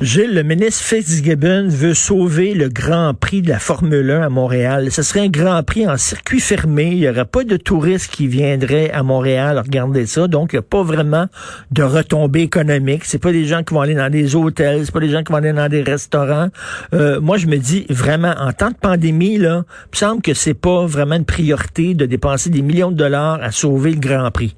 Gilles, le ministre Fitzgibbon veut sauver le Grand Prix de la Formule 1 à Montréal. Ce serait un Grand Prix en circuit fermé. Il n'y aurait pas de touristes qui viendraient à Montréal regarder ça. Donc, il n'y a pas vraiment de retombées économiques. C'est pas des gens qui vont aller dans des hôtels. C'est pas des gens qui vont aller dans des restaurants. Euh, moi, je me dis vraiment, en temps de pandémie, là, il me semble que c'est pas vraiment une priorité de dépenser des millions de dollars à sauver le Grand Prix.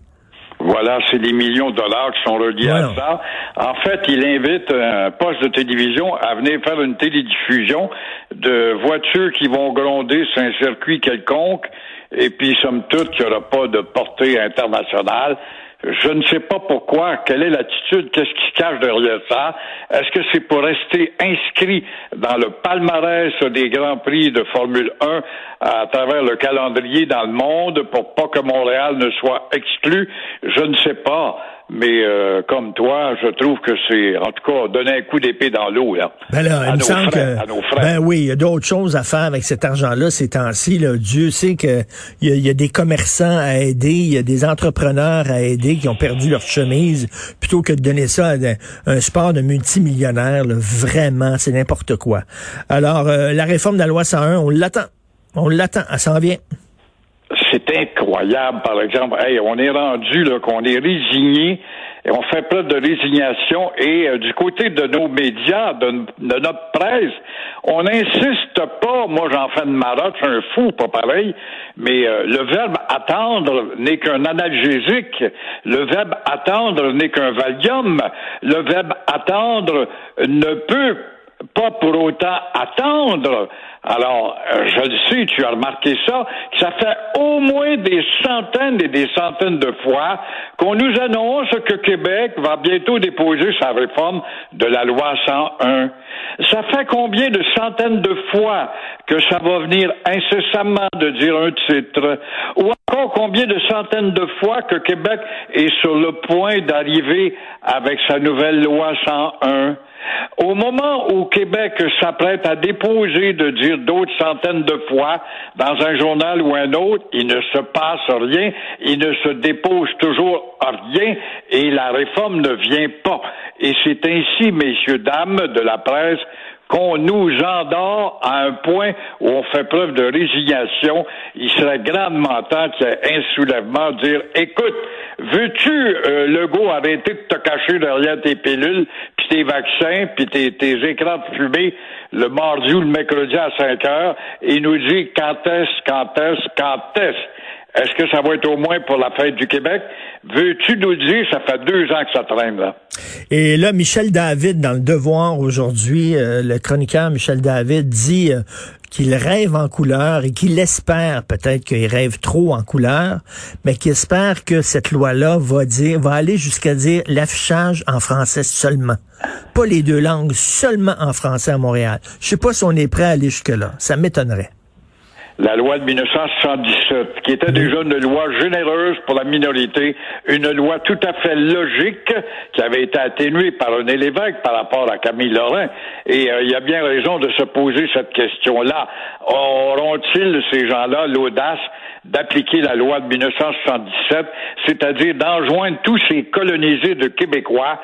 Voilà, c'est des millions de dollars qui sont reliés à ça. En fait, il invite un poste de télévision à venir faire une télédiffusion de voitures qui vont gronder sur un circuit quelconque, et puis, somme toute, qu'il n'y aura pas de portée internationale. Je ne sais pas pourquoi, quelle est l'attitude, qu'est-ce qui se cache derrière ça. Est-ce que c'est pour rester inscrit dans le palmarès des Grands Prix de Formule 1 à travers le calendrier dans le monde pour pas que Montréal ne soit exclu? Je ne sais pas. Mais euh, comme toi, je trouve que c'est, en tout cas, donner un coup d'épée dans l'eau. Là, ben là, il me semble que, à nos frères. ben oui, il y a d'autres choses à faire avec cet argent-là ces temps-ci. Là. Dieu sait que il y, y, a, des commerçants à aider, il y a des entrepreneurs à aider qui ont perdu leur chemise, plutôt que de donner ça à un sport de multimillionnaires. Là, vraiment, c'est n'importe quoi. Alors, euh, la réforme de la loi 101, on l'attend. On l'attend, elle s'en vient c'est par exemple. On est rendu là qu'on est résigné on fait preuve de résignation. Et euh, du côté de nos médias, de, notre presse, on n'insiste pas. Moi, j'en fais une marotte, je suis un fou, pas pareil. Mais euh, le verbe attendre n'est qu'un analgésique. Le verbe attendre n'est qu'un valium. Le verbe attendre ne peut pas pour autant attendre. Alors, euh, je le sais, tu as remarqué ça, ça fait au moins des centaines et des centaines de fois qu'on nous annonce que Québec va bientôt déposer sa réforme de la loi 101. Ça fait combien de centaines de fois que ça va venir incessamment de dire un titre? Ou encore combien de centaines de fois que Québec est sur le point d'arriver avec sa nouvelle loi 101? Au moment où Québec s'apprête à déposer, de dire d'autres centaines de fois, dans un journal ou un autre, il ne se passe rien, il ne se dépose toujours rien et la réforme ne vient pas. Et c'est ainsi, messieurs, dames de la presse, qu'on nous endort à un point où on fait preuve de résignation, il serait grandement temps qu'il y ait un soulèvement, dire, écoute, veux-tu, euh, Legault, arrêter de te cacher derrière tes pilules, puis tes vaccins, puis tes, écrans de fumée le mardi ou le mercredi à 5 heures, et nous dit quand est-ce, quand est-ce, quand est-ce? Est-ce que ça va être au moins pour la fête du Québec? Veux-tu nous dire, ça fait deux ans que ça traîne, là? Et là, Michel David, dans le Devoir aujourd'hui, euh, le chroniqueur Michel David dit euh, qu'il rêve en couleur et qu'il espère, peut-être qu'il rêve trop en couleur, mais qu'il espère que cette loi-là va dire, va aller jusqu'à dire l'affichage en français seulement. Pas les deux langues, seulement en français à Montréal. Je sais pas si on est prêt à aller jusque-là. Ça m'étonnerait la loi de 1977, qui était déjà une loi généreuse pour la minorité, une loi tout à fait logique, qui avait été atténuée par René Lévesque par rapport à Camille Lorrain. Et euh, il y a bien raison de se poser cette question-là. Auront-ils, ces gens-là, l'audace d'appliquer la loi de 1977, c'est-à-dire d'enjoindre tous ces colonisés de Québécois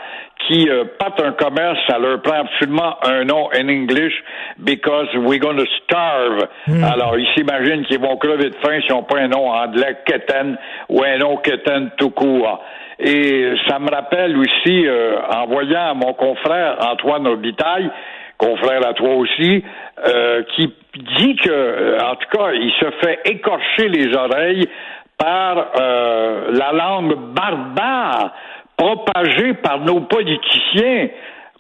qui euh, un commerce, ça leur prend absolument un nom en English because we're going to starve. Hmm. Alors, ils s'imaginent qu'ils vont crever de faim s'ils n'ont pas un nom anglais, Keten, ou un nom Keten tout court. Et ça me rappelle aussi, euh, en voyant mon confrère Antoine Obitaille, confrère à toi aussi, euh, qui dit que, en tout cas, il se fait écorcher les oreilles par euh, la langue barbare propagée par nos politiciens.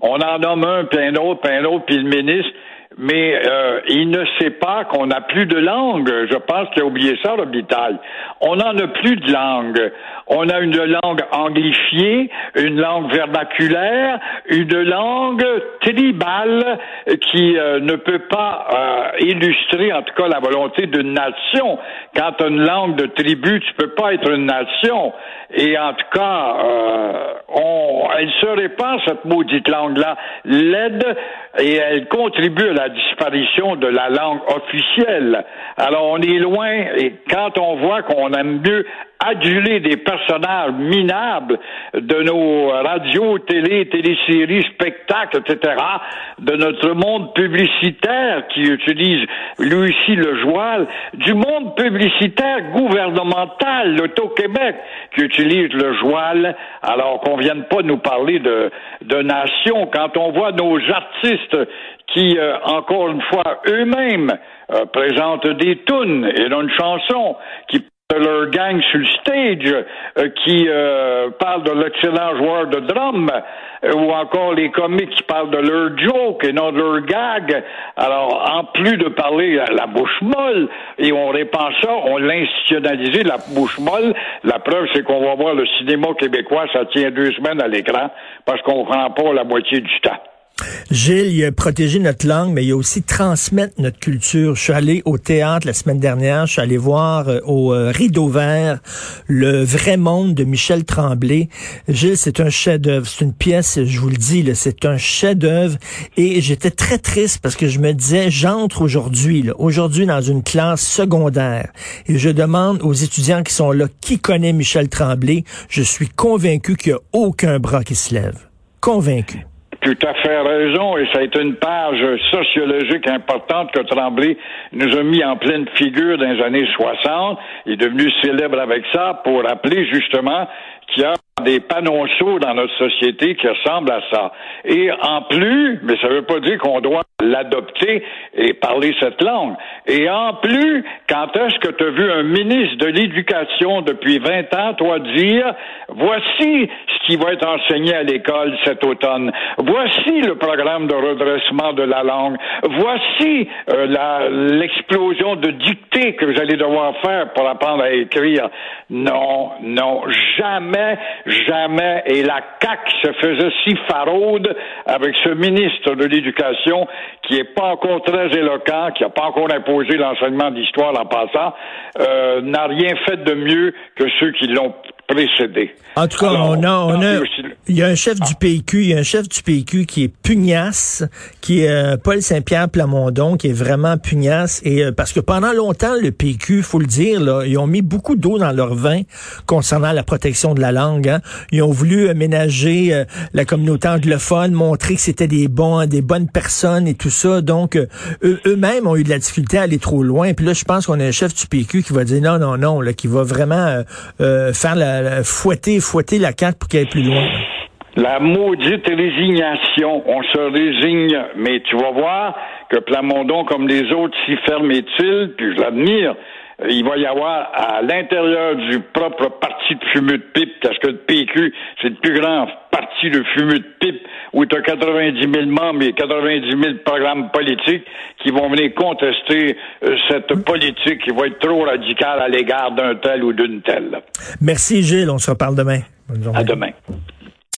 On en nomme un, puis un autre, puis un autre, puis le ministre. Mais euh, il ne sait pas qu'on n'a plus de langue. Je pense qu'il a oublié ça, l'hôpital. On n'en a plus de langue. On a une langue anglifiée, une langue vernaculaire, une langue tribale qui euh, ne peut pas euh, illustrer, en tout cas, la volonté d'une nation. Quand as une langue de tribu, tu peux pas être une nation. Et en tout cas, on, elle se répand, cette maudite langue-là, l'aide et elle contribue à la disparition de la langue officielle. Alors on est loin et quand on voit qu'on aime mieux aduler des personnages minables de nos radios, télé, téléséries, spectacles, etc., de notre monde publicitaire qui utilise lui aussi le joual, du monde publicitaire gouvernemental, l'Auto-Québec, qui utilise le joual, alors qu'on vienne pas nous parler de, de nation. Quand on voit nos artistes qui, euh, encore une fois, eux-mêmes euh, présentent des tunes et une chanson qui de leur gang sur le stage euh, qui euh, parlent de l'excellent joueur de drum euh, ou encore les comiques qui parlent de leur joke et non de leur gag. Alors, en plus de parler à la bouche molle, et on répand ça, on l'institutionnalisé, la bouche molle. La preuve, c'est qu'on va voir le cinéma québécois, ça tient deux semaines à l'écran parce qu'on prend pas la moitié du temps. Gilles, il a protégé notre langue, mais il a aussi transmettre notre culture. Je suis allé au théâtre la semaine dernière, je suis allé voir euh, au euh, Rideau Vert le vrai monde de Michel Tremblay. Gilles, c'est un chef-d'œuvre, c'est une pièce, je vous le dis, c'est un chef-d'œuvre. Et j'étais très triste parce que je me disais, j'entre aujourd'hui, aujourd'hui dans une classe secondaire, et je demande aux étudiants qui sont là qui connaît Michel Tremblay? Je suis convaincu qu'il n'y a aucun bras qui se lève. Convaincu tout à fait raison, et ça a été une page sociologique importante que Tremblay nous a mis en pleine figure dans les années 60. Il est devenu célèbre avec ça pour rappeler justement qu'il y a des panonceaux dans notre société qui ressemblent à ça. Et en plus, mais ça ne veut pas dire qu'on doit l'adopter et parler cette langue. Et en plus, quand est-ce que tu as vu un ministre de l'Éducation depuis 20 ans, toi, dire, voici ce qui va être enseigné à l'école cet automne, voici le programme de redressement de la langue, voici euh, l'explosion de dictée que vous allez devoir faire pour apprendre à écrire. Non, non, jamais, jamais. Et la CAQ se faisait si faraude avec ce ministre de l'Éducation qui est pas encore très éloquent, qui n'a pas encore imposé l'enseignement d'histoire en passant, euh, n'a rien fait de mieux que ceux qui l'ont En tout cas, on a, on a, il y a un chef du PQ, il y a un chef du PQ qui est pugnace, qui est euh, Paul Saint-Pierre Plamondon, qui est vraiment pugnace, et euh, parce que pendant longtemps, le PQ, faut le dire, là, ils ont mis beaucoup d'eau dans leur vin concernant la protection de la langue. Hein. Ils ont voulu aménager euh, la communauté anglophone, montrer que c'était des bons, des bonnes personnes et tout ça. Donc, eux-mêmes ont eu de la difficulté à aller trop loin. Puis là, je pense qu'on a un chef du PQ qui va dire non, non, non, là, qui va vraiment faire la, fouetter fouetter la carte pour qu'elle aille plus loin. La maudite résignation. On se résigne, mais tu vas voir que Plamondon, comme les autres, s'y ferme-t-il, puis je l'admire, il va y avoir à l'intérieur du propre parti de fumeux de pipe, parce que le PQ, c'est le plus grand parti de fumeux de pipe, où tu as 90 000 membres et 90 000 programmes politiques qui vont venir contester euh, cette politique qui va être trop radicale à l'égard d'un tel ou d'une telle. Merci Gilles, on se reparle demain. Bonne journée. À demain.